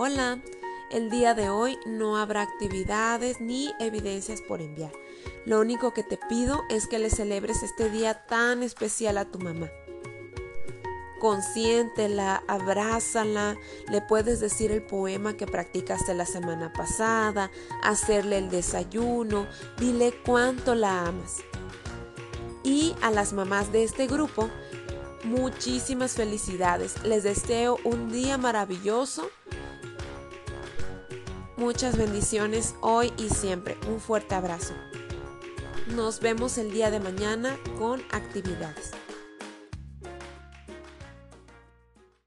Hola, el día de hoy no habrá actividades ni evidencias por enviar. Lo único que te pido es que le celebres este día tan especial a tu mamá. Consiéntela, abrázala, le puedes decir el poema que practicaste la semana pasada, hacerle el desayuno, dile cuánto la amas. Y a las mamás de este grupo, muchísimas felicidades. Les deseo un día maravilloso Muchas bendiciones hoy y siempre. Un fuerte abrazo. Nos vemos el día de mañana con actividades.